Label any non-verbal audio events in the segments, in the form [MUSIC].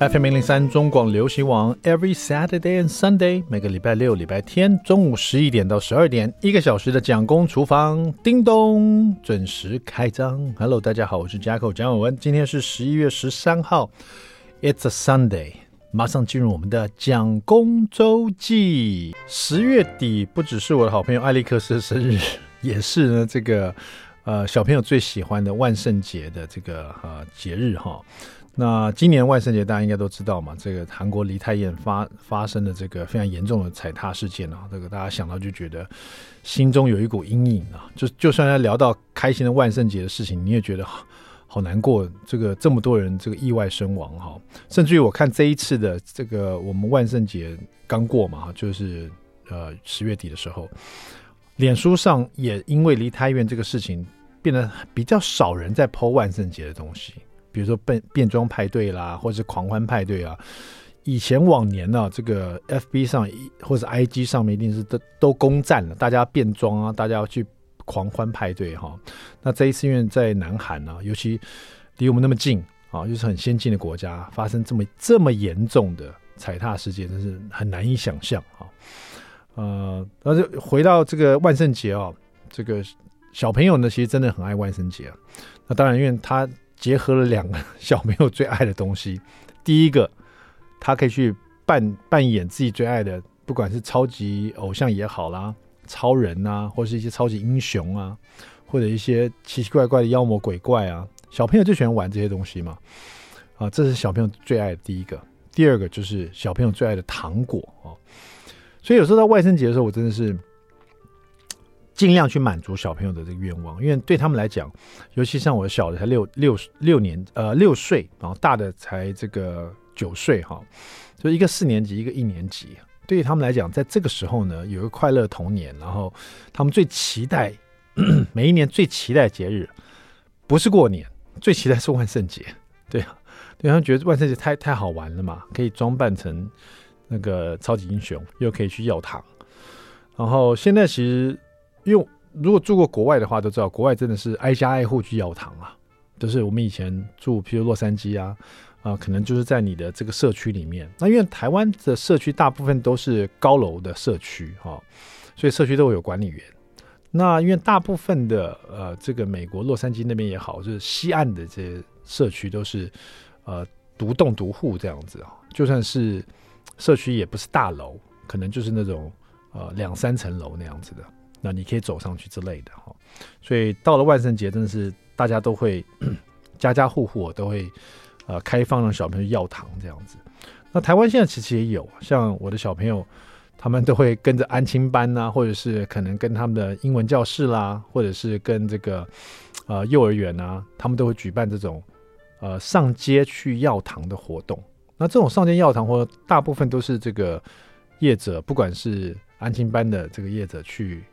FM 零零三中广流行网，Every Saturday and Sunday，每个礼拜六、礼拜天中午十一点到十二点，一个小时的蒋公厨房，叮咚，准时开张。Hello，大家好，我是 Jacko 蒋伟文，今天是十一月十三号，It's a Sunday，马上进入我们的蒋公周记。十月底不只是我的好朋友艾利克斯的生日，也是呢这个呃小朋友最喜欢的万圣节的这个呃节日哈。那今年万圣节大家应该都知道嘛，这个韩国梨泰院发发生的这个非常严重的踩踏事件啊，这个大家想到就觉得心中有一股阴影啊。就就算在聊到开心的万圣节的事情，你也觉得好，好难过。这个这么多人这个意外身亡哈，甚至于我看这一次的这个我们万圣节刚过嘛，就是呃十月底的时候，脸书上也因为梨泰院这个事情变得比较少人在 po 万圣节的东西。比如说变变装派对啦，或者是狂欢派对啊，以前往年呢、这个 FB 上或者 IG 上面一定是都都攻占了，大家变装啊，大家要去狂欢派对哈、那这一次因为在南韩呢、啊，尤其离我们那么近啊，又、是很先进的国家，发生这么这么严重的踩踏事件，真是很难以想象啊。呃，那就回到这个万圣节啊，这个小朋友呢，其实真的很爱万圣节啊。那当然，因为他。结合了两个小朋友最爱的东西，[LAUGHS] 第一个，他可以去扮扮演自己最爱的，不管是超级偶像也好啦，超人啊，或是一些超级英雄啊，或者一些奇奇怪怪的妖魔鬼怪啊，小朋友最喜欢玩这些东西嘛。啊，这是小朋友最爱的第一个。第二个就是小朋友最爱的糖果啊。所以有时候到万圣节的时候，我真的是。尽量去满足小朋友的这个愿望，因为对他们来讲，尤其像我小的才六六六年，呃六岁，然后大的才这个九岁哈，就一个四年级，一个一年级。对于他们来讲，在这个时候呢，有一个快乐童年，然后他们最期待 [CLEARS THROAT] 每一年最期待节日，不是过年，最期待是万圣节。[LAUGHS] 对啊，对他们觉得万圣节太太好玩了嘛，可以装扮成那个超级英雄，又可以去要糖。然后现在其实。因为如果住过国外的话，都知道国外真的是挨家挨户去要糖啊。就是我们以前住，譬如洛杉矶啊，啊、可能就是在你的这个社区里面。那因为台湾的社区大部分都是高楼的社区哈、哦，所以社区都会有管理员。那因为大部分的呃，这个美国洛杉矶那边也好，就是西岸的这些社区都是呃独栋独户这样子啊。就算是社区也不是大楼，可能就是那种呃两三层楼那样子的。那你可以走上去之类的哈，所以到了万圣节，真的是大家都会 [COUGHS] 家家户户都会呃开放让小朋友要糖这样子。那台湾现在其实也有，像我的小朋友，他们都会跟着安亲班呐、啊，或者是可能跟他们的英文教室啦，或者是跟这个呃幼儿园啊，他们都会举办这种呃上街去要糖的活动。那这种上街要糖或，大部分都是这个业者，不管是安亲班的这个业者去。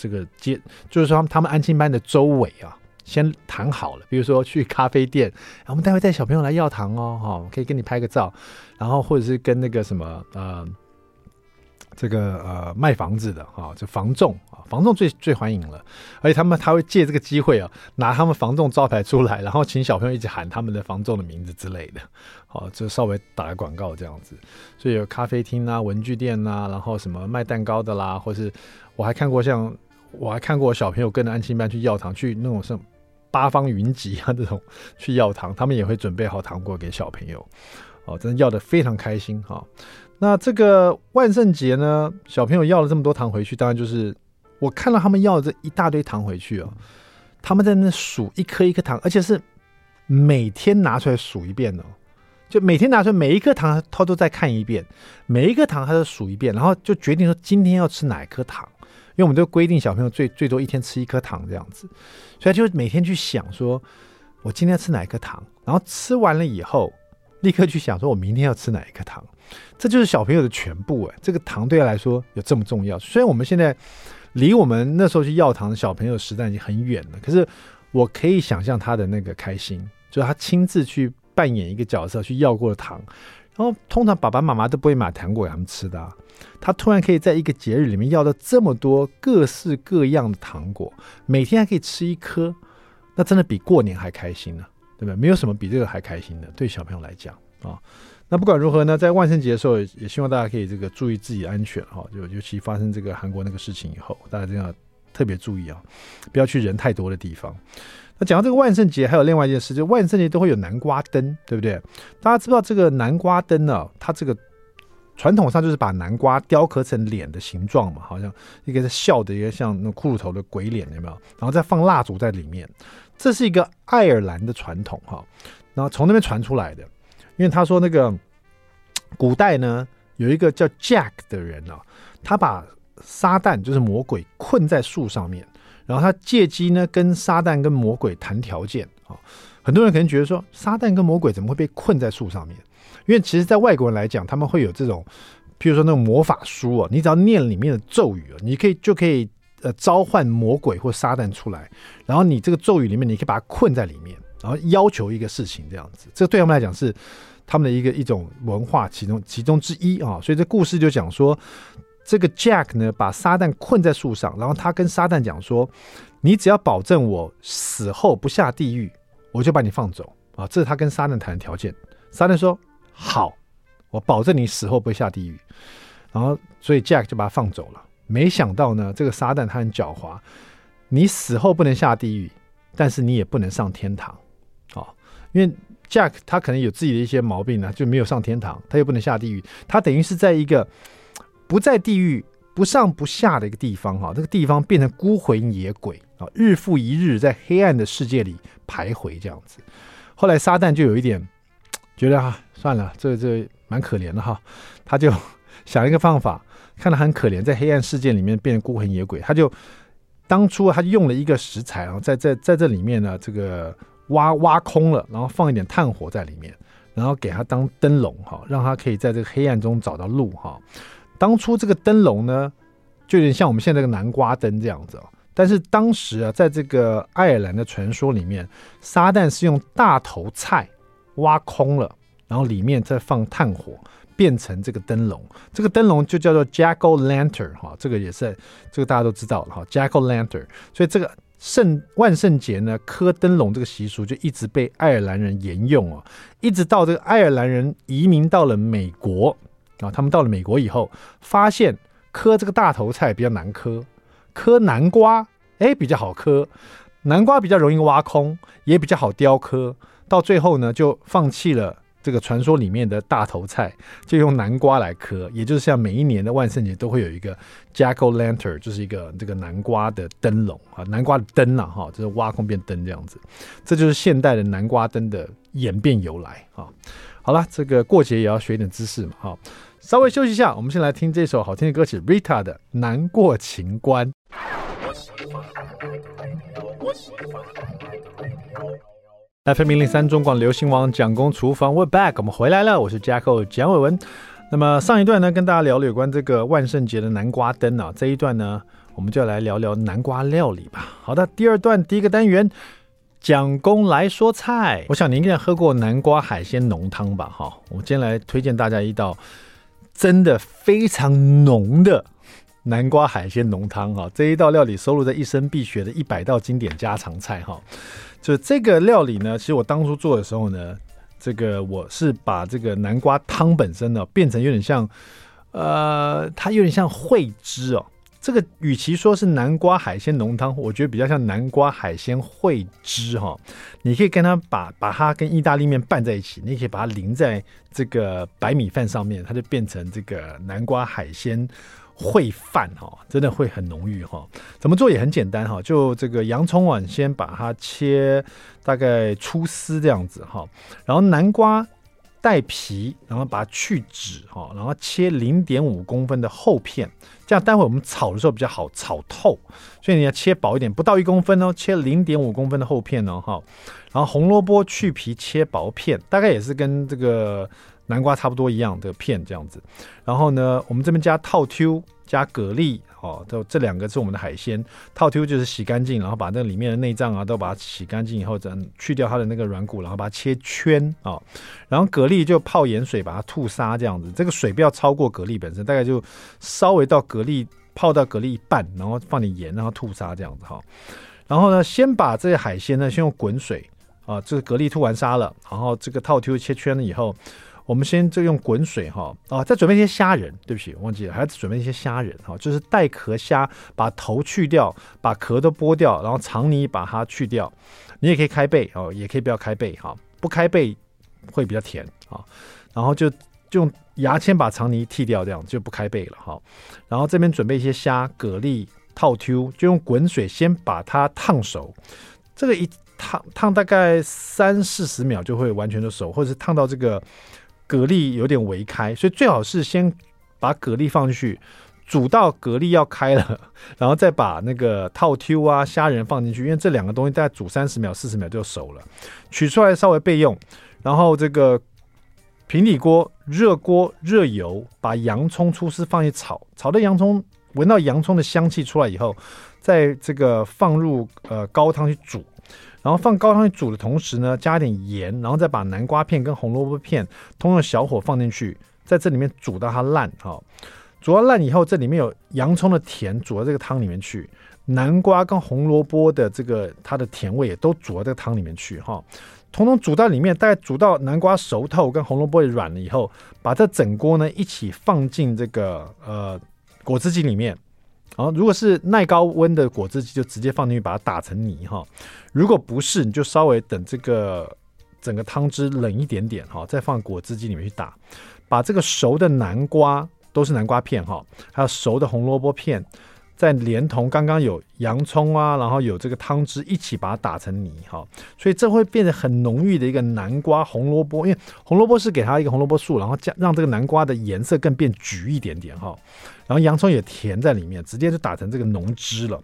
这个接就是说，他们安亲班的周围啊，先谈好了，比如说去咖啡店，我们待会带小朋友来要糖哦，哈，可以跟你拍个照，然后或者是跟那个什么呃，这个呃卖房子的哈，就房仲啊，房仲最最欢迎了，而且他们他会借这个机会啊，拿他们房仲招牌出来，然后请小朋友一起喊他们的房仲的名字之类的，好，就稍微打个广告这样子，所以有咖啡厅啊、文具店啊，然后什么卖蛋糕的啦，或是我还看过像。我还看过小朋友跟着安亲班去要糖，去那种像八方云集啊这种去要糖，他们也会准备好糖果给小朋友，哦，真的要的非常开心哈、那这个万圣节呢，小朋友要了这么多糖回去，当然就是我看到他们要了这一大堆糖回去哦，他们在那数一颗一颗糖，而且是每天拿出来数一遍哦，就每天拿出来每一颗糖他都再看一遍，每一颗糖他都数一遍，然后就决定说今天要吃哪一颗糖。因为我们都规定小朋友最最多一天吃一颗糖这样子，所以就每天去想说，我今天要吃哪一颗糖，然后吃完了以后，立刻去想说我明天要吃哪一颗糖，这就是小朋友的全部哎。这个糖对他来说有这么重要。虽然我们现在离我们那时候去要糖的小朋友时代已经很远了，可是我可以想象他的那个开心，就是他亲自去扮演一个角色去要过的糖，然后通常爸爸妈妈都不会买糖果给他们吃的。他突然可以在一个节日里面要到这么多各式各样的糖果，每天还可以吃一颗，那真的比过年还开心呢，对不对？没有什么比这个还开心的，对小朋友来讲啊。那不管如何呢，在万圣节的时候，也希望大家可以这个注意自己安全哈。就尤其发生这个韩国那个事情以后，大家一定要特别注意啊，不要去人太多的地方。那讲到这个万圣节，还有另外一件事，就万圣节都会有南瓜灯，对不对？大家知道这个南瓜灯呢、它这个传统上就是把南瓜雕刻成脸的形状嘛，好像一个是笑的，一个像那骷髅头的鬼脸，有没有？然后再放蜡烛在里面，这是一个爱尔兰的传统哈。然后从那边传出来的。因为他说那个古代呢，有一个叫 Jack 的人啊，他把撒旦就是魔鬼困在树上面，然后他借机呢跟撒旦跟魔鬼谈条件啊。很多人可能觉得说，撒旦跟魔鬼怎么会被困在树上面？因为其实，在外国人来讲，他们会有这种，譬如说那种魔法书啊，你只要念里面的咒语啊，你可以就可以呃召唤魔鬼或撒旦出来，然后你这个咒语里面，你可以把它困在里面，然后要求一个事情这样子。这对他们来讲是。他们的一个一种文化其中其中之一啊，所以这故事就讲说，这个 Jack 呢把撒旦困在树上，然后他跟撒旦讲说：“你只要保证我死后不下地狱，我就把你放走啊。”这是他跟撒旦谈的条件。撒旦说：“好，我保证你死后不会下地狱。”然后所以 Jack 就把他放走了。没想到呢，这个撒旦他很狡猾，你死后不能下地狱，但是你也不能上天堂啊，因为。Jack 他可能有自己的一些毛病呢，就没有上天堂，他又不能下地狱，他等于是在一个不在地狱、不上不下的一个地方哈，这个地方变成孤魂野鬼啊，日复一日在黑暗的世界里徘徊这样子。后来撒旦就有一点 [TSK] 觉得啊，算了，这这蛮可怜的哈，他就想一个方法，看他很可怜，在黑暗世界里面变成孤魂野鬼，他就当初他用了一个食材啊，在在在这里面呢，这个。挖挖空了，然后放一点炭火在里面，然后给他当灯笼哈，让他可以在这个黑暗中找到路哈。当初这个灯笼呢，就有点像我们现在这个南瓜灯这样子。哦但是当时啊，在这个爱尔兰的传说里面，撒旦是用大头菜挖空了，然后里面再放炭火，变成这个灯笼。这个灯笼就叫做 Jack O' Lantern 哈，这个也是这个大家都知道了哈，Jack O' Lantern。所以这个。圣万圣节呢，磕灯笼这个习俗就一直被爱尔兰人沿用啊，一直到这个爱尔兰人移民到了美国啊，他们到了美国以后，发现磕这个大头菜比较难磕，磕南瓜哎比较好磕，南瓜比较容易挖空，也比较好雕刻，到最后呢就放弃了。这个传说里面的大头菜就用南瓜来磕，也就是像每一年的万圣节都会有一个 Jack O' Lantern，就是一个这个南瓜的灯笼啊，南瓜的灯啊，哈，就是挖空变灯这样子。这就是现代的南瓜灯的演变由来啊。好了，这个过节也要学一点知识嘛，哈。稍微休息一下，我们先来听这首好听的歌曲，Rita 的《难过情关》。FM 零零三中广流行王蒋公厨房，We're back，我们回来了，我是 jack 蒋伟文。那么上一段呢，跟大家聊了有关这个万圣节的南瓜灯啊，这一段呢，我们就来聊聊南瓜料理吧。好的，第二段第一个单元，蒋公来说菜。我想您应该喝过南瓜海鲜浓汤吧？哈，我今天来推荐大家一道真的非常浓的南瓜海鲜浓汤哈。这一道料理收录在一生必学的一百道经典家常菜哈。就这个料理呢，其实我当初做的时候呢，这个我是把这个南瓜汤本身呢变成有点像，呃，它有点像烩汁哦。这个与其说是南瓜海鲜浓汤，我觉得比较像南瓜海鲜烩汁哈。你可以跟它把把它跟意大利面拌在一起，你可以把它淋在这个白米饭上面，它就变成这个南瓜海鲜。烩饭哈，真的会很浓郁哈。怎么做也很简单哈，就这个洋葱碗，先把它切大概粗丝这样子哈。然后南瓜带皮，然后把它去籽哈，然后切零点五公分的厚片，这样待会我们炒的时候比较好炒透。所以你要切薄一点，不到一公分哦，切零点五公分的厚片哦哈。然后红萝卜去皮切薄片，大概也是跟这个。南瓜差不多一样的片这样子，然后呢，我们这边加套 Q 加蛤蜊哦，这这两个是我们的海鲜。套 Q 就是洗干净，然后把那里面的内脏啊都把它洗干净以后，再去掉它的那个软骨，然后把它切圈啊、哦。然后蛤蜊就泡盐水把它吐沙这样子，这个水不要超过蛤蜊本身，大概就稍微到蛤蜊泡到蛤蜊一半，然后放点盐，然后吐沙这样子哈、然后呢，先把这些海鲜呢先用滚水啊，这个蛤蜊吐完沙了，然后这个套 Q 切圈了以后。我们先就用滚水哈啊，再准备一些虾仁，对不起，忘记了，还要准备一些虾仁哈，就是带壳虾，把头去掉，把壳都剥掉，然后肠泥把它去掉。你也可以开背哦，也可以不要开背哈，不开背会比较甜啊。然后就用牙签把肠泥剔掉，这样就不开背了哈。然后这边准备一些虾、蛤蜊、套 Q，就用滚水先把它烫熟。这个一烫烫大概三四十秒就会完全的熟，或者是烫到这个。蛤蜊有点微开，所以最好是先把蛤蜊放进去，煮到蛤蜊要开了，然后再把那个套 Q 啊虾仁放进去，因为这两个东西大概煮三十秒、四十秒就熟了，取出来稍微备用。然后这个平底锅热锅热油，把洋葱出丝放去炒，炒的洋葱闻到洋葱的香气出来以后，再这个放入呃高汤去煮。然后放高汤去煮的同时呢，加点盐，然后再把南瓜片跟红萝卜片通用小火放进去，在这里面煮到它烂哈、哦。煮到烂以后，这里面有洋葱的甜，煮到这个汤里面去；南瓜跟红萝卜的这个它的甜味也都煮到这个汤里面去哈。统、哦、统煮到里面，大概煮到南瓜熟透，跟红萝卜软了以后，把这整锅呢一起放进这个呃果汁机里面。好，如果是耐高温的果汁机，就直接放进去把它打成泥哈。如果不是，你就稍微等这个整个汤汁冷一点点哈，再放果汁机里面去打。把这个熟的南瓜都是南瓜片哈，还有熟的红萝卜片。再连同刚刚有洋葱啊，然后有这个汤汁一起把它打成泥哈，所以这会变得很浓郁的一个南瓜红萝卜，因为红萝卜是给它一个红萝卜素，然后加让这个南瓜的颜色更变橘一点点哈，然后洋葱也甜在里面，直接就打成这个浓汁了。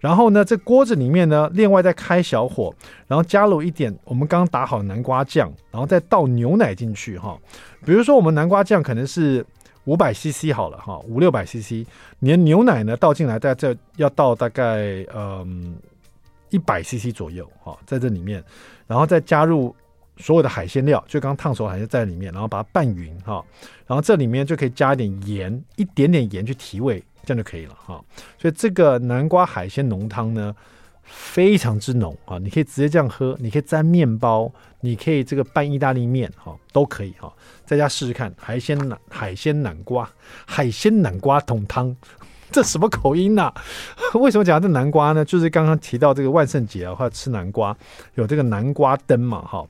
然后呢，这锅子里面呢，另外再开小火，然后加入一点我们刚刚打好的南瓜酱，然后再倒牛奶进去哈。比如说我们南瓜酱可能是。五百 CC 好了哈，五六百 CC，你的牛奶呢倒进来，大概这要倒大概嗯一百 CC 左右哈，在这里面，然后再加入所有的海鲜料，就刚烫熟海鲜在里面，然后把它拌匀哈，然后这里面就可以加一点盐，一点点盐去提味，这样就可以了哈。所以这个南瓜海鲜浓汤呢，非常之浓啊！你可以直接这样喝，你可以沾面包，你可以这个拌意大利面哈，都可以哈。在家试试看海鲜南海鲜南瓜海鲜南瓜桶汤，[LAUGHS] 这什么口音呐、[LAUGHS] 为什么讲这南瓜呢？就是刚刚提到这个万圣节啊，或者吃南瓜，有这个南瓜灯嘛哈。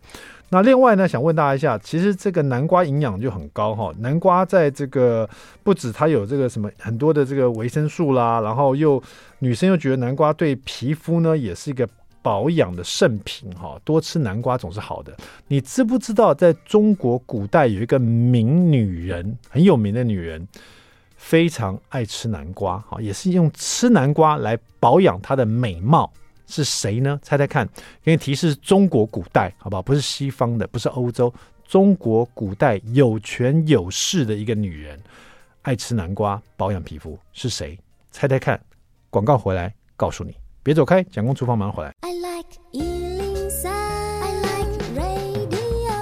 那另外呢，想问大家一下，其实这个南瓜营养就很高哈。南瓜在这个不止它有这个什么很多的这个维生素啦，然后又女生又觉得南瓜对皮肤呢也是一个。保养的圣品哈，多吃南瓜总是好的。你知不知道，在中国古代有一个名女人，很有名的女人，非常爱吃南瓜哈，也是用吃南瓜来保养她的美貌，是谁呢？猜猜看，给你提示是中国古代，好不好？不是西方的，不是欧洲，中国古代有权有势的一个女人，爱吃南瓜保养皮肤，是谁？猜猜看，广告回来告诉你。别走开，蒋公厨房马上回来。I like 103, I like radio.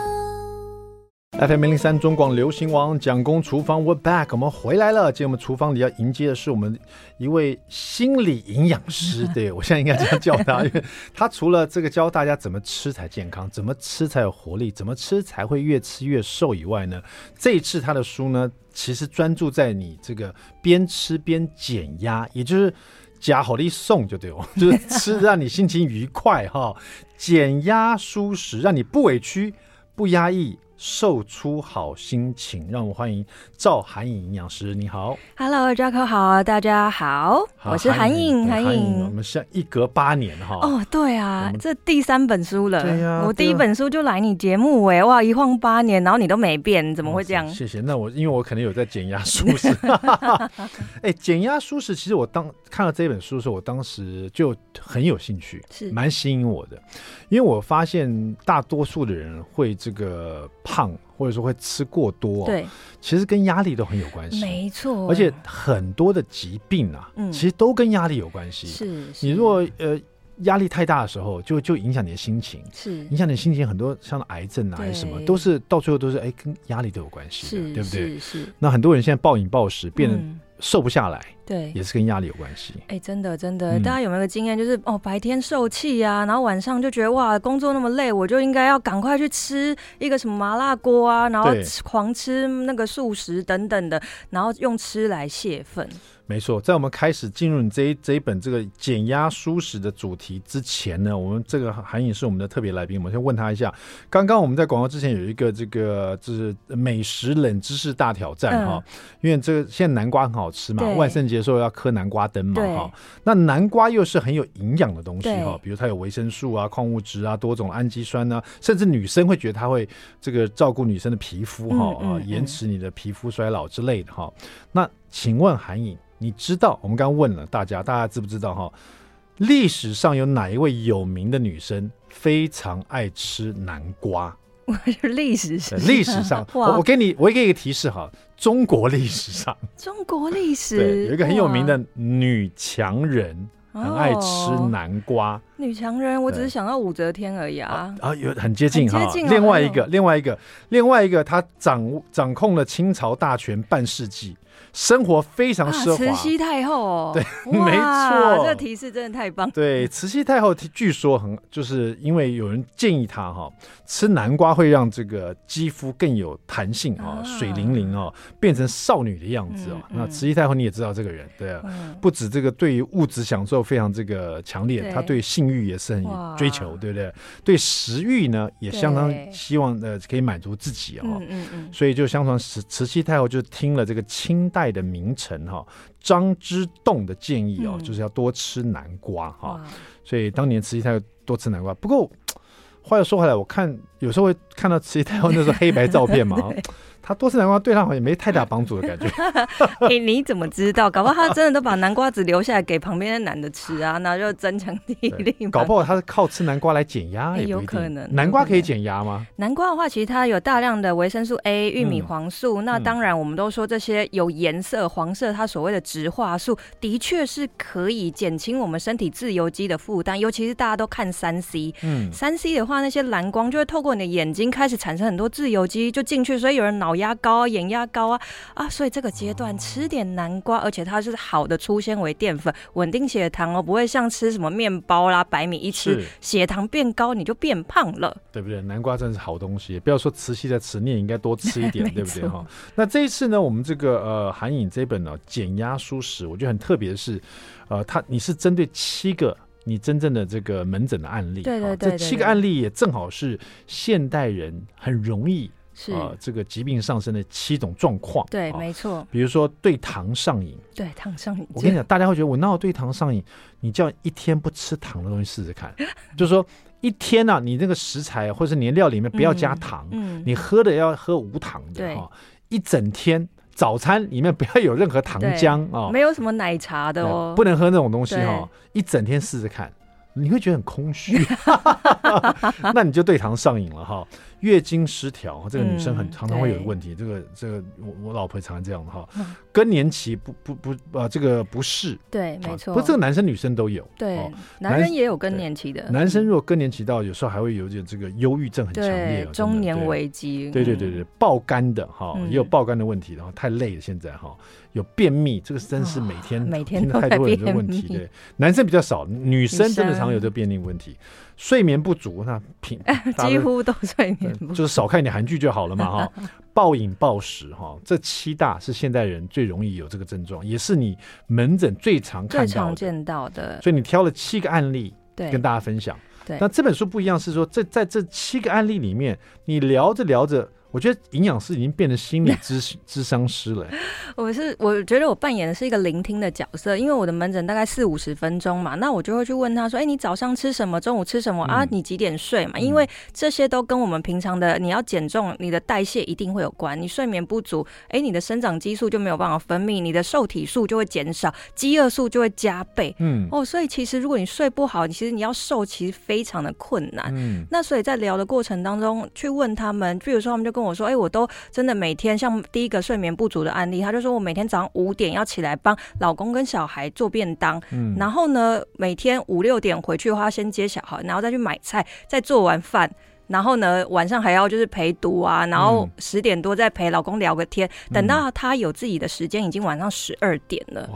FM 103中广流行王蒋公厨房，We're back，我们回来了。今天我们厨房里要迎接的是我们一位心理营养师，[LAUGHS] 对，我现在应该这样叫他，因为他除了这个教大家怎么吃才健康，怎么吃才有活力，怎么吃才会越吃越瘦以外呢，这一次他的书呢，其实专注在你这个边吃边减压，也就是。夹好利送就对哦，[LAUGHS] 就是吃让你心情愉快哈，减压舒适，让你不委屈不压抑。瘦出好心情，让我欢迎赵韩颖营养师。你好，Hello，Jaco 好，大家好，好我是韩颖，韩颖。我们是一隔八年哈。哦，对啊，这第三本书了。对呀、啊，我第一本书就来你节目哎，哇，一晃八年，然后你都没变，怎么会这样？谢谢。那我因为我可能有在减压舒适。[LAUGHS] [LAUGHS] 哎，减压舒适，其实我当看到这本书的时候，我当时就很有兴趣，是蛮吸引我的，因为我发现大多数的人会这个。胖或者说会吃过多，对，其实跟压力都很有关系，没错。而且很多的疾病啊，嗯，其实都跟压力有关系。是，你如果呃压力太大的时候，就就影响你的心情，是影响你的心情。很多像癌症啊，还是什么，都是到最后都是哎跟压力都有关系的，对不对？是是。那很多人现在暴饮暴食，变得瘦不下来。对，也是跟压力有关系。哎、欸，真的真的，大家有没有个经验，就是哦，白天受气啊，然后晚上就觉得哇，工作那么累，我就应该要赶快去吃一个什么麻辣锅啊，然后狂吃那个素食等等的，然后用吃来泄愤。没错，在我们开始进入你这一这一本这个减压舒适的主题之前呢，我们这个韩颖是我们的特别来宾，我们先问他一下。刚刚我们在广告之前有一个这个就是美食冷知识大挑战哈、嗯，因为这个现在南瓜很好吃嘛，万圣节的时候要磕南瓜灯嘛哈。那南瓜又是很有营养的东西哈，比如它有维生素啊、矿物质啊、多种氨基酸啊，甚至女生会觉得它会这个照顾女生的皮肤哈啊，延迟你的皮肤衰老之类的哈。那请问韩颖？你知道我们刚刚问了大家，大家知不知道哈？历史上有哪一位有名的女生非常爱吃南瓜？历史上，历史上，[LAUGHS] 我我给你，我给一个提示哈，中国历史上，中国历史对，有一个很有名的女强人，很爱吃南瓜。女强人，我只是想到武则天而已啊。啊，有很接近哈。另外一个，另外一个，另外一个，她掌掌控了清朝大权半世纪。生活非常奢华，慈禧太后哦，对，[LAUGHS] 没错，这个提示真的太棒。对，慈禧太后据说很，就是因为有人建议她哈，吃南瓜会让这个肌肤更有弹性啊，水灵灵哦，变成少女的样子哦。那慈禧太后你也知道这个人，对啊，不止这个对于物质享受非常这个强烈，她对性欲也是很追求，对不对？对食欲呢也相当希望呃可以满足自己哦。嗯嗯，所以就相传慈慈禧太后就听了这个清代的名臣哈张之洞的建议哦，就是要多吃南瓜哈，所以当年慈禧太后多吃南瓜。不过话又说回来，我看有时候会看到慈禧太后那时候黑白照片嘛。[LAUGHS] 他多吃南瓜对他好像也没太大帮助的感觉。[LAUGHS] 哎，你怎么知道？搞不好他真的都把南瓜籽留下来给旁边的男的吃啊，[LAUGHS] 那就增强体力。搞不好他是靠吃南瓜来减压，也有可能。南瓜可以减压吗？南瓜的话，其实它有大量的维生素 A、玉米黄素。嗯、那当然，我们都说这些有颜色黄色，它所谓的植化素，的确是可以减轻我们身体自由基的负担。尤其是大家都看三 C，嗯，三 C 的话，那些蓝光就会透过你的眼睛开始产生很多自由基，就进去，所以有人脑。脑压高啊，眼压高啊，啊，所以这个阶段吃点南瓜，而且它是好的粗纤维淀粉，稳定血糖哦，不会像吃什么面包啦、白米一吃血糖变高你就变胖了，对不对？南瓜真的是好东西，不要说慈禧在吃，你也应该多吃一点，[LAUGHS] 对不对哈？那这一次呢，我们这个呃韩影这本呢减压蔬食，我觉得很特别的是，呃，它你是针对七个你真正的这个门诊的案例，对对对，对，这七个案例也正好是现代人很容易。是啊、呃，这个疾病上升的七种状况，对，哦、没错。比如说对糖上瘾，对糖上瘾。我跟你讲，大家会觉得我哪有对糖上瘾？你叫一天不吃糖的东西试试看，[LAUGHS] 就是说一天呢、啊，你那个食材或者是你的料里面不要加糖，嗯，嗯你喝的要喝无糖的哈、哦。一整天早餐里面不要有任何糖浆啊，没有什么奶茶的哦，不能喝那种东西哈、哦。一整天试试看，你会觉得很空虚，[LAUGHS] [LAUGHS] 那你就对糖上瘾了哈。月经失调，这个女生很常常会有问题。嗯、这个这个，我我老婆常常这样哈。[LAUGHS] 更年期不不不啊，这个不适。对，没错。不过这个男生女生都有。对，哦、男人也有更年期的。男生如果更年期到，有时候还会有点这个忧郁症很强烈。中年危机。对对对对，爆肝的哈，也有爆肝的问题，然后太累了，现在哈。有便秘，这个真是每天每天太多人的问题。对，男生比较少，女生真的常有这个便秘问题。睡眠不足，那平 [LAUGHS] 几乎都睡眠不足，就是少看一点韩剧就好了嘛哈。[LAUGHS] 暴饮暴食哈，这七大是现代人最容易有这个症状，也是你门诊最常看到的、最常见到的。所以你挑了七个案例，对，跟大家分享。对，那这本书不一样，是说这在这七个案例里面，你聊着聊着。我觉得营养师已经变成心理咨咨 [LAUGHS] 商师了。我是我觉得我扮演的是一个聆听的角色，因为我的门诊大概四五十分钟嘛，那我就会去问他说：“哎，你早上吃什么？中午吃什么？啊，你几点睡嘛？”因为这些都跟我们平常的你要减重，你的代谢一定会有关。你睡眠不足，哎，你的生长激素就没有办法分泌，你的受体素就会减少，饥饿素就会加倍。嗯，哦，所以其实如果你睡不好，其实你要瘦其实非常的困难。嗯，那所以在聊的过程当中去问他们，比如说他们就跟我说：“哎，我都真的每天像第一个睡眠不足的案例，他就说我每天早上五点要起来帮老公跟小孩做便当，嗯，然后呢，每天五六点回去的话先接小孩，然后再去买菜，再做完饭，然后呢，晚上还要就是陪读啊，然后十点多再陪老公聊个天。嗯、等到他有自己的时间，已经晚上十二点了。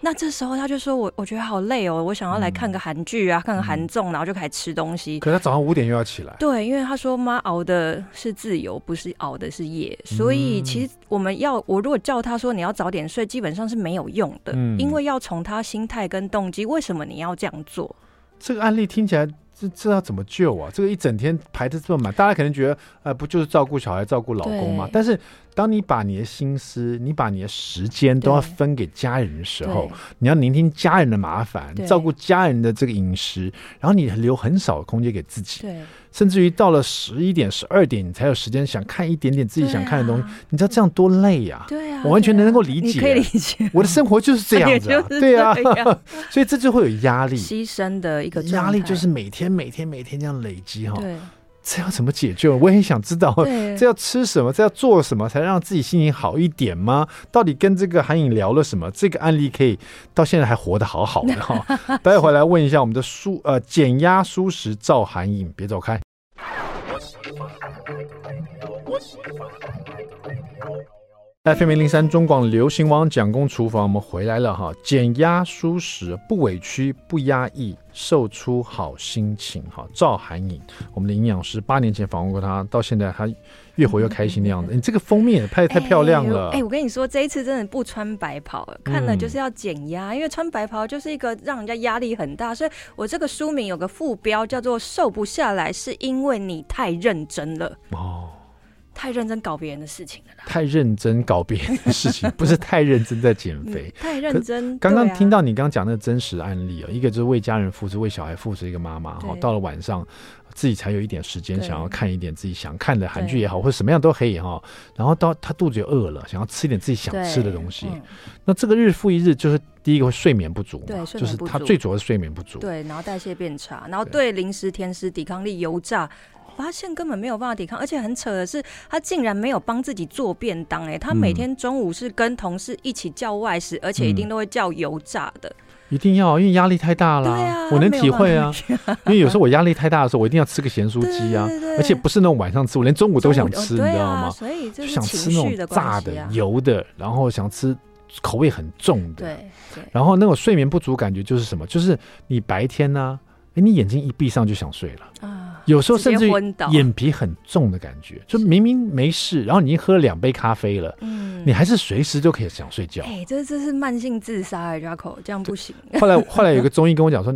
那这时候他就说我我觉得好累哦，我想要来看个韩剧啊，嗯、看个韩综，然后就开始吃东西。可是他早上五点又要起来。对，因为他说妈熬的是自由，不是熬的是夜。所以其实我们要，我如果叫他说你要早点睡，基本上是没有用的，嗯、因为要从他心态跟动机，为什么你要这样做？这个案例听起来。这这要怎么救啊？这个一整天排的这么满，大家可能觉得，呃，不就是照顾小孩、照顾老公吗？但是，当你把你的心思、你把你的时间都要分给家人的时候，你要聆听家人的麻烦，照顾家人的这个饮食，然后你留很少的空间给自己。对。甚至于到了十一点、十二点，你才有时间想看一点点自己想看的东西。你知道这样多累呀？对啊，我完全能够理解。可以理解。我的生活就是这样子。[LAUGHS] 对啊，所以这就会有压力，牺牲的一个压力，就是每天、每天、每天这样累积哈。对。这要怎么解救？我也很想知道，对 [LAUGHS] 这要吃什么？这要做什么才让自己心情好一点吗？到底跟这个韩颖聊了什么？这个案例可以到现在还活得好好的哈。[LAUGHS] 待会回来问一下我们的舒呃减压舒适赵韩颖，别走开。FM 零零三中广流行网蒋公厨房，我们回来了哈！减压舒适，不委屈，不压抑，瘦出好心情哈！赵涵颖，我们的营养师，八年前访问过他，到现在他越活越开心的样子。你这个封面也拍的太漂亮了！哎，我跟你说，这一次真的不穿白袍，看了就是要减压，因为穿白袍就是一个让人家压力很大，所以我这个书名有个副标叫做“瘦不下来是因为你太认真了”。哦。太认真搞别人的事情了啦，太认真搞别人的事情，不是太认真在减肥。[LAUGHS] 太认真。刚刚听到你刚刚讲那个真实案例啊，一个就是为家人付出、为小孩付出一个妈妈哈，到了晚上自己才有一点时间，想要看一点自己想看的韩剧也好，或者什么样都可以哈。然后到他肚子就饿了，想要吃一点自己想吃的东西。那这个日复一日，就是第一个会睡眠不足，对，就是他最主要是睡眠不足，对，然后代谢变差，然后对零食、甜食抵抗力、油炸。发现根本没有办法抵抗，而且很扯的是，他竟然没有帮自己做便当。哎，他每天中午是跟同事一起叫外食，而且一定都会叫油炸的。一定要，因为压力太大了。对啊，我能体会啊。因为有时候我压力太大的时候，我一定要吃个咸酥鸡啊，而且不是那种晚上吃，我连中午都想吃，你知道吗？所以就想吃那种炸的、油的，然后想吃口味很重的。对，然后那种睡眠不足感觉就是什么？就是你白天呢，哎，你眼睛一闭上就想睡了啊。有时候甚至眼皮很重的感觉，就明明没事，然后你已经喝了两杯咖啡了，嗯，你还是随时就可以想睡觉。哎，这这是慢性自杀啊，Jaco，这样不行。[LAUGHS] 后来后来有个中医跟我讲说，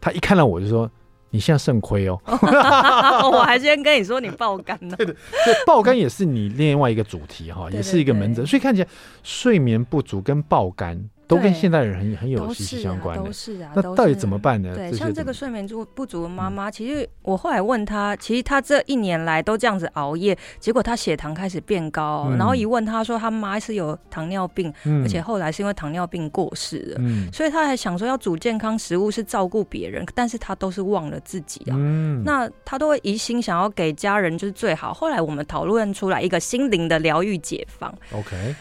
他一看到我就说，你现在肾亏哦。[LAUGHS] 我还先跟你说你爆肝呢。[LAUGHS] 对的，对，爆肝也是你另外一个主题哈，也是一个门诊，所以看起来睡眠不足跟爆肝。都跟现代人很很有息息相关的，都是啊。那到底怎么办呢？对，像这个睡眠不不足的妈妈，其实我后来问她，其实她这一年来都这样子熬夜，结果她血糖开始变高。然后一问她说，她妈是有糖尿病，而且后来是因为糖尿病过世了。所以她还想说要煮健康食物是照顾别人，但是她都是忘了自己啊。那她都会一心想要给家人就是最好。后来我们讨论出来一个心灵的疗愈解放。OK，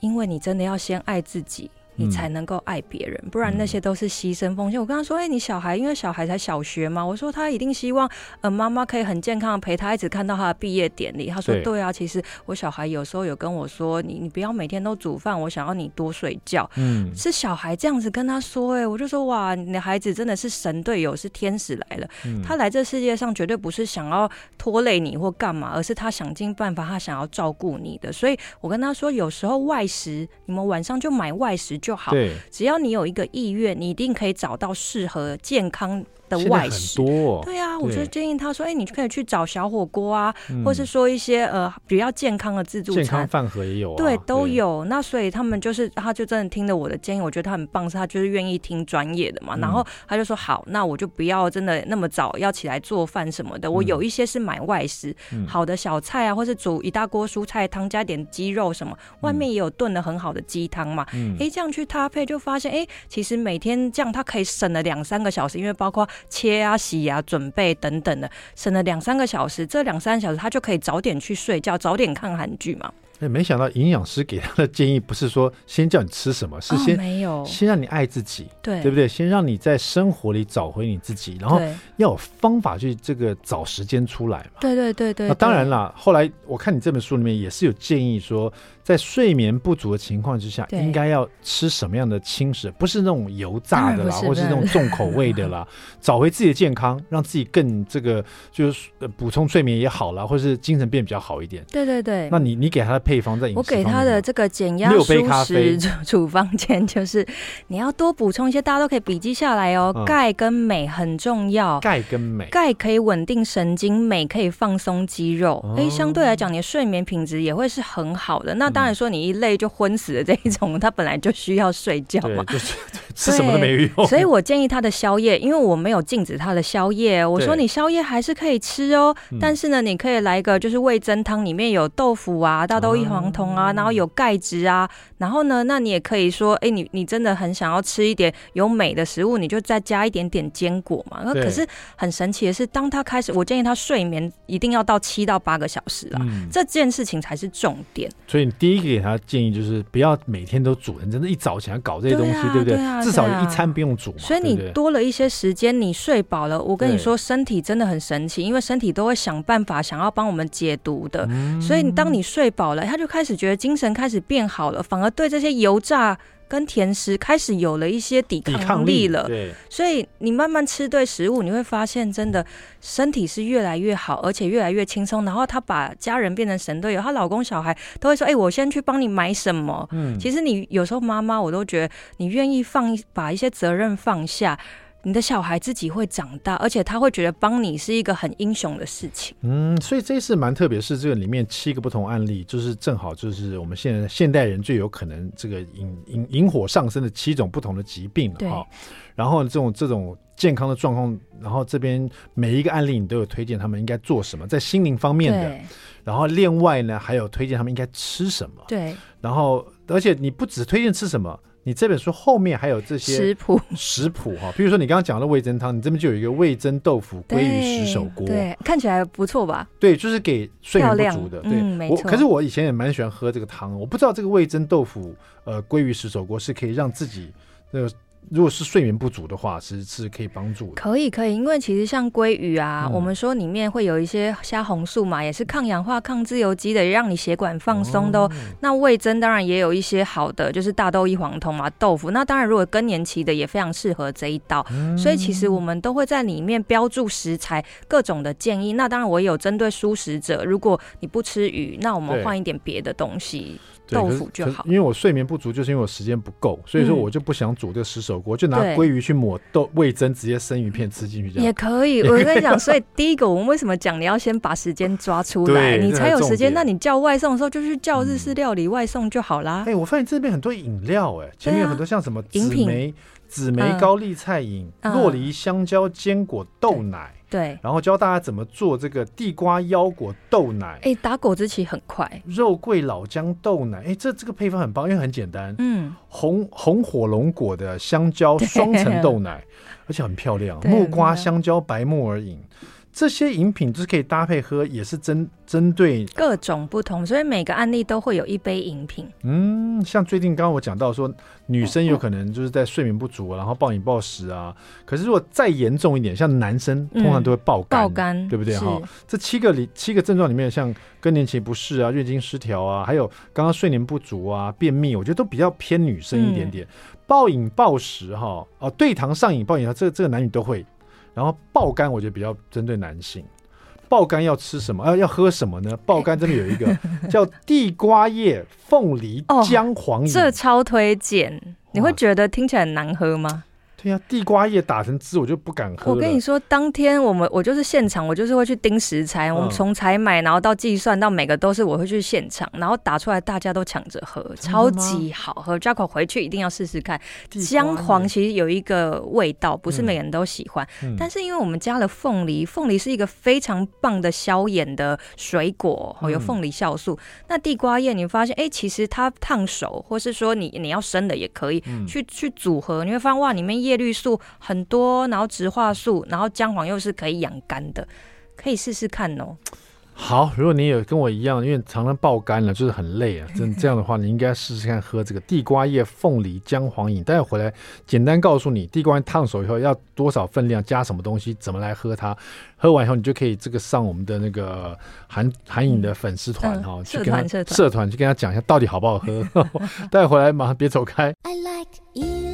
因为你真的要先爱自己。你才能够爱别人，不然那些都是牺牲奉献。嗯、我跟他说：“哎、欸，你小孩，因为小孩才小学嘛。”我说：“他一定希望，呃，妈妈可以很健康的陪他，一直看到他的毕业典礼。”他说：“对，对啊，其实我小孩有时候有跟我说，你你不要每天都煮饭，我想要你多睡觉。”嗯，是小孩这样子跟他说、欸，哎，我就说：“哇，你的孩子真的是神队友，是天使来了。嗯、他来这世界上绝对不是想要拖累你或干嘛，而是他想尽办法，他想要照顾你的。所以我跟他说，有时候外食，你们晚上就买外食就好。对，只要你有一个意愿，你一定可以找到适合健康的外食多，对啊，我就建议他说：“哎，你就可以去找小火锅啊，或是说一些呃比较健康的自助餐，健康饭盒也有，对，都有。那所以他们就是，他就真的听了我的建议，我觉得他很棒，是他就是愿意听专业的嘛。然后他就说：好，那我就不要真的那么早要起来做饭什么的。我有一些是买外食，好的小菜啊，或是煮一大锅蔬菜汤，加点鸡肉什么，外面也有炖的很好的鸡汤嘛。哎，这样去搭配就发现，哎，其实每天这样他可以省了两三个小时，因为包括。切啊、洗啊、准备等等的，省了两三个小时。这两三小时他就可以早点去睡觉，早点看韩剧嘛。哎，没想到营养师给他的建议不是说先叫你吃什么，是先、哦、没有先让你爱自己，对对不对？先让你在生活里找回你自己，然后要有方法去这个找时间出来嘛。对对对对。那当然啦，后来我看你这本书里面也是有建议说，在睡眠不足的情况之下，应该要吃什么样的轻食，不是那种油炸的啦，或是那种重口味的啦，[LAUGHS] 找回自己的健康，让自己更这个就是补充睡眠也好啦，或是精神变比较好一点。对对对。那你你给他的配方在饮食方面，我给他的这个减压舒食 [LAUGHS] 处方间就是你要多补充一些，大家都可以笔记下来哦。钙跟镁很重要，钙跟镁，钙可以稳定神经，镁可以放松肌肉。哎，相对来讲，你的睡眠品质也会是很好的。那当然说你一累就昏死的这一种，他本来就需要睡觉嘛，就是吃什么都没用。所以我建议他的宵夜，因为我没有禁止他的宵夜，我说你宵夜还是可以吃哦，但是呢，你可以来一个就是味增汤，里面有豆腐啊、大豆异黄酮啊，然后有钙质啊，然后呢，那你也可以说，哎，你你真的很想要吃一点有美的食物，你就再加一点点坚果嘛。那可是很神奇的是，当他开始，我建议他睡眠一定要到七到八个小时啊，这件事情才是重点。所以你第一个给他建议就是不要每天都煮，你真的，一早起来搞这些东西，对不对？至少一餐不用煮嘛。所以你多了一些时间，你睡饱了，我跟你说，身体真的很神奇，因为身体都会想办法想要帮我们解毒的。所以你当你睡饱了，他就开始觉得精神开始变好了，反而对这些油炸跟甜食开始有了一些抵抗力了。对，所以你慢慢吃对食物，你会发现真的身体是越来越好，而且越来越轻松。然后她把家人变成神队友，她老公小孩都会说：“哎、欸，我先去帮你买什么。”嗯，其实你有时候妈妈，我都觉得你愿意放把一些责任放下。你的小孩自己会长大，而且他会觉得帮你是一个很英雄的事情。嗯，所以这一次蛮特别，是这个里面七个不同案例，就是正好就是我们现在现代人最有可能这个引引引火上身的七种不同的疾病了哈。然后这种这种健康的状况，然后这边每一个案例你都有推荐他们应该做什么，在心灵方面的。然后另外呢，还有推荐他们应该吃什么。对。然后而且你不只推荐吃什么。你这本书后面还有这些食谱，[LAUGHS] 食谱哈，比如说你刚刚讲的味增汤，你这边就有一个味增豆腐鲑鱼石手锅，对，看起来不错吧？对，就是给睡眠不足的，对，嗯、没错。可是我以前也蛮喜欢喝这个汤，我不知道这个味增豆腐呃鲑鱼石手锅是可以让自己那个。如果是睡眠不足的话，其实是可以帮助的。可以，可以，因为其实像鲑鱼啊，嗯、我们说里面会有一些虾红素嘛，也是抗氧化、抗自由基的，让你血管放松的。哦、那味增当然也有一些好的，就是大豆异黄酮嘛，豆腐。那当然，如果更年期的也非常适合这一道。嗯、所以其实我们都会在里面标注食材各种的建议。那当然，我也有针对素食者，如果你不吃鱼，那我们换一点别的东西。豆腐就好，因为我睡眠不足，就是因为我时间不够，所以说我就不想煮这个石手锅，就拿鲑鱼去抹豆味增，直接生鱼片吃进去这样。也可以，我跟你讲，所以第一个我们为什么讲你要先把时间抓出来，[LAUGHS] 你才有时间。那你叫外送的时候就去叫日式料理外送就好啦。哎，我发现这边很多饮料，哎，前面有很多像什么紫莓、紫莓高丽菜饮、洛梨香蕉坚果豆奶。对，然后教大家怎么做这个地瓜腰果豆奶。哎，打果汁机很快。肉桂老姜豆奶，哎，这这个配方很棒，因为很简单。嗯，红红火龙果的香蕉双层豆奶，[LAUGHS] 而且很漂亮。木瓜香蕉白木耳饮。这些饮品就是可以搭配喝，也是针针对各种不同，所以每个案例都会有一杯饮品。嗯，像最近刚刚我讲到说，女生有可能就是在睡眠不足，然后暴饮暴食啊。可是如果再严重一点，像男生通常都会爆肝，爆肝对不对？哈，这七个里七个症状里面，像更年期不适啊、月经失调啊，还有刚刚睡眠不足啊、便秘，我觉得都比较偏女生一点点。暴饮暴食哈，哦，对糖上瘾、暴饮，这个这个男女都会。然后爆肝，我觉得比较针对男性。爆肝要吃什么？要、啊、要喝什么呢？爆肝这边有一个 [LAUGHS] 叫地瓜叶凤梨姜黄饮，这超推荐。你会觉得听起来很难喝吗？对呀，地瓜叶打成汁，我就不敢喝。我跟你说，当天我们我就是现场，我就是会去盯食材。我们从采买，然后到计算，到每个都是我会去现场，然后打出来，大家都抢着喝，超级好喝。Jaco 回去一定要试试看。姜黄其实有一个味道，不是每个人都喜欢，但是因为我们加了凤梨，凤梨是一个非常棒的消炎的水果，有凤梨酵素。那地瓜叶，你发现哎，其实它烫熟，或是说你你要生的也可以去去组合，你会发现哇，里面叶绿素很多，然后植化素，然后姜黄又是可以养肝的，可以试试看哦。好，如果你有跟我一样，因为常常爆肝了，就是很累啊，真这样的话，你应该试试看喝这个地瓜叶凤梨姜黄饮。待会回来简单告诉你，地瓜烫熟以后要多少分量，加什么东西，怎么来喝它。喝完以后，你就可以这个上我们的那个韩韩饮的粉丝团哈，[LAUGHS] 去跟他社团去跟他讲一下到底好不好喝。[LAUGHS] 待会回来马上别走开。I like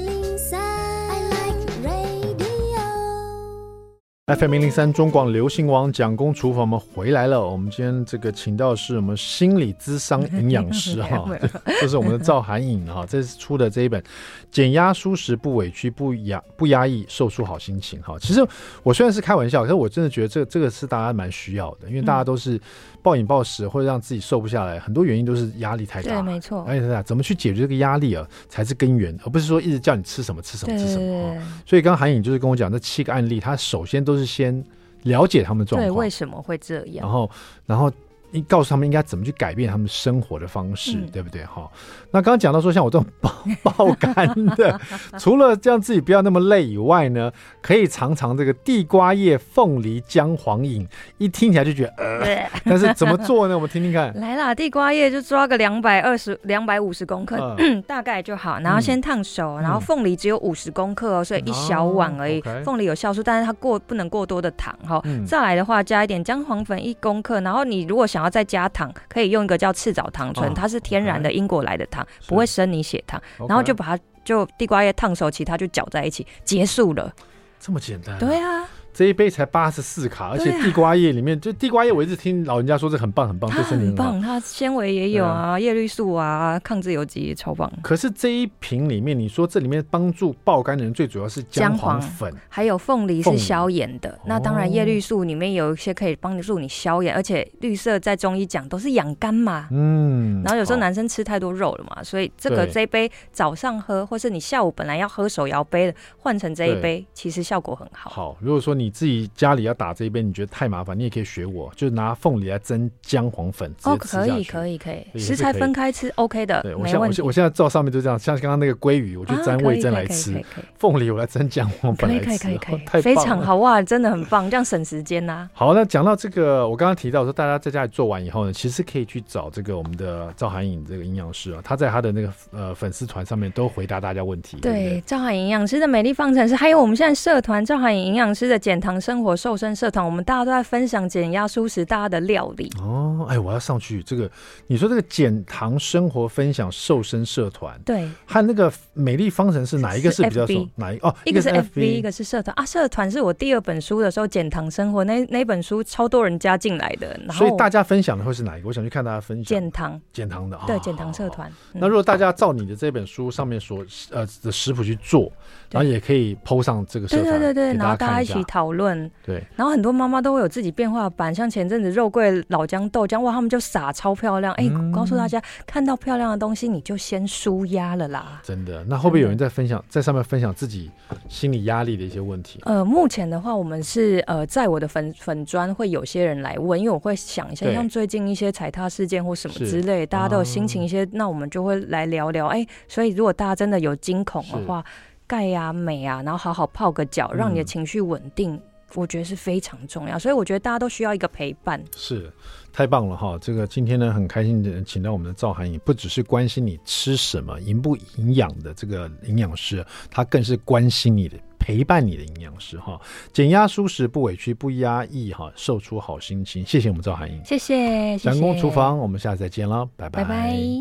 FM 零零三中广流行网蒋公厨房，我们回来了。我们今天这个请到的是我们心理咨商营养师哈，[LAUGHS] 这是我们的赵涵颖哈，这次出的这一本减压舒适不委屈不压不压抑瘦出好心情哈。其实我虽然是开玩笑，可是我真的觉得这这个是大家蛮需要的，因为大家都是。暴饮暴食或者让自己瘦不下来，很多原因都是压力太大。对，没错。压力太大怎么去解决这个压力啊，才是根源，而不是说一直叫你吃什么吃什么吃什么。哦、所以刚刚函颖就是跟我讲这七个案例，他首先都是先了解他们的状况，对，为什么会这样，然后，然后。你告诉他们应该怎么去改变他们生活的方式，嗯、对不对？哈，那刚刚讲到说，像我这种爆爆肝的，[LAUGHS] 除了这样自己不要那么累以外呢，可以尝尝这个地瓜叶凤梨姜黄饮，一听起来就觉得呃，[LAUGHS] 但是怎么做呢？我们听听看。来啦，地瓜叶就抓个两百二十、两百五十公克，呃、[CLEARS THROAT] 大概就好。然后先烫熟，嗯、然后凤梨只有五十公克哦，所以一小碗而已。凤、哦 okay、梨有酵素，但是它过不能过多的糖哈。嗯、再来的话，加一点姜黄粉一公克，然后你如果想要再加糖，可以用一个叫赤藻糖醇，哦、它是天然的英国来的糖，是不会升你血糖。然后就把它就地瓜叶烫熟，其他就搅在一起，结束了。这么简单？对啊。这一杯才八十四卡，而且地瓜叶里面，啊、就地瓜叶，我一直听老人家说这很棒很棒，对身体很棒。它纤维也有啊，叶绿素啊，抗自由基也超棒。可是这一瓶里面，你说这里面帮助爆肝的人最主要是姜黄粉，还有凤梨是消炎的。那当然叶绿素里面有一些可以帮助你消炎，而且绿色在中医讲都是养肝嘛。嗯。然后有时候男生吃太多肉了嘛，所以这个这一杯早上喝，或是你下午本来要喝手摇杯的，换成这一杯，其实效果很好。好，如果说你自己家里。要打这一杯，你觉得太麻烦，你也可以学我，就拿凤梨来蒸姜黄粉。哦，可以，可以，可以，食材分开吃，OK 的，对，我现我现。我现在照上面就这样，像刚刚那个鲑鱼，我就沾味噌来吃；凤梨我来蒸姜黄粉来吃，可以，可以，可以，可以，非常好哇，真的很棒，这样省时间呐。好，那讲到这个，我刚刚提到说，大家在家里做完以后呢，其实可以去找这个我们的赵涵颖这个营养师啊，他在他的那个呃粉丝团上面都回答大家问题。对，赵涵颖营养师的美丽方程式，还有我们现在社团赵涵颖营养师的减糖生活瘦。身社团，我们大家都在分享减压舒适大家的料理哦。哎，我要上去这个，你说这个减糖生活分享瘦身社团，对，和那个美丽方程式哪一个是比较熟？哪一哦？一个是 FB，一个是社团啊。社团是我第二本书的时候减糖生活那那本书超多人加进来的，然后所以大家分享的会是哪一个？我想去看大家分享减糖减糖的，对，减糖社团。那如果大家照你的这本书上面所呃的食谱去做，然后也可以 PO 上这个社团，对对对对，然后大家一起讨论，对。然后很多妈妈都会有自己变化版，像前阵子肉桂老姜豆浆，哇，他们就撒超漂亮。哎、嗯，告诉大家，看到漂亮的东西，你就先舒压了啦。真的，那会不会有人在分享，在上面分享自己心理压力的一些问题？呃，目前的话，我们是呃，在我的粉粉砖会有些人来问，因为我会想一下，像最近一些踩踏事件或什么之类，大家都有心情一些，嗯、那我们就会来聊聊。哎，所以如果大家真的有惊恐的话，钙呀、啊、镁啊，然后好好泡个脚，让你的情绪稳定。嗯我觉得是非常重要，所以我觉得大家都需要一个陪伴。是，太棒了哈！这个今天呢，很开心的请到我们的赵涵颖，不只是关心你吃什么营不营养的这个营养师，他更是关心你的、陪伴你的营养师哈。减压舒适不委屈不压抑哈，瘦出好心情。谢谢我们赵涵颖，谢谢。蒋公厨房，我们下次再见了，拜拜。拜拜。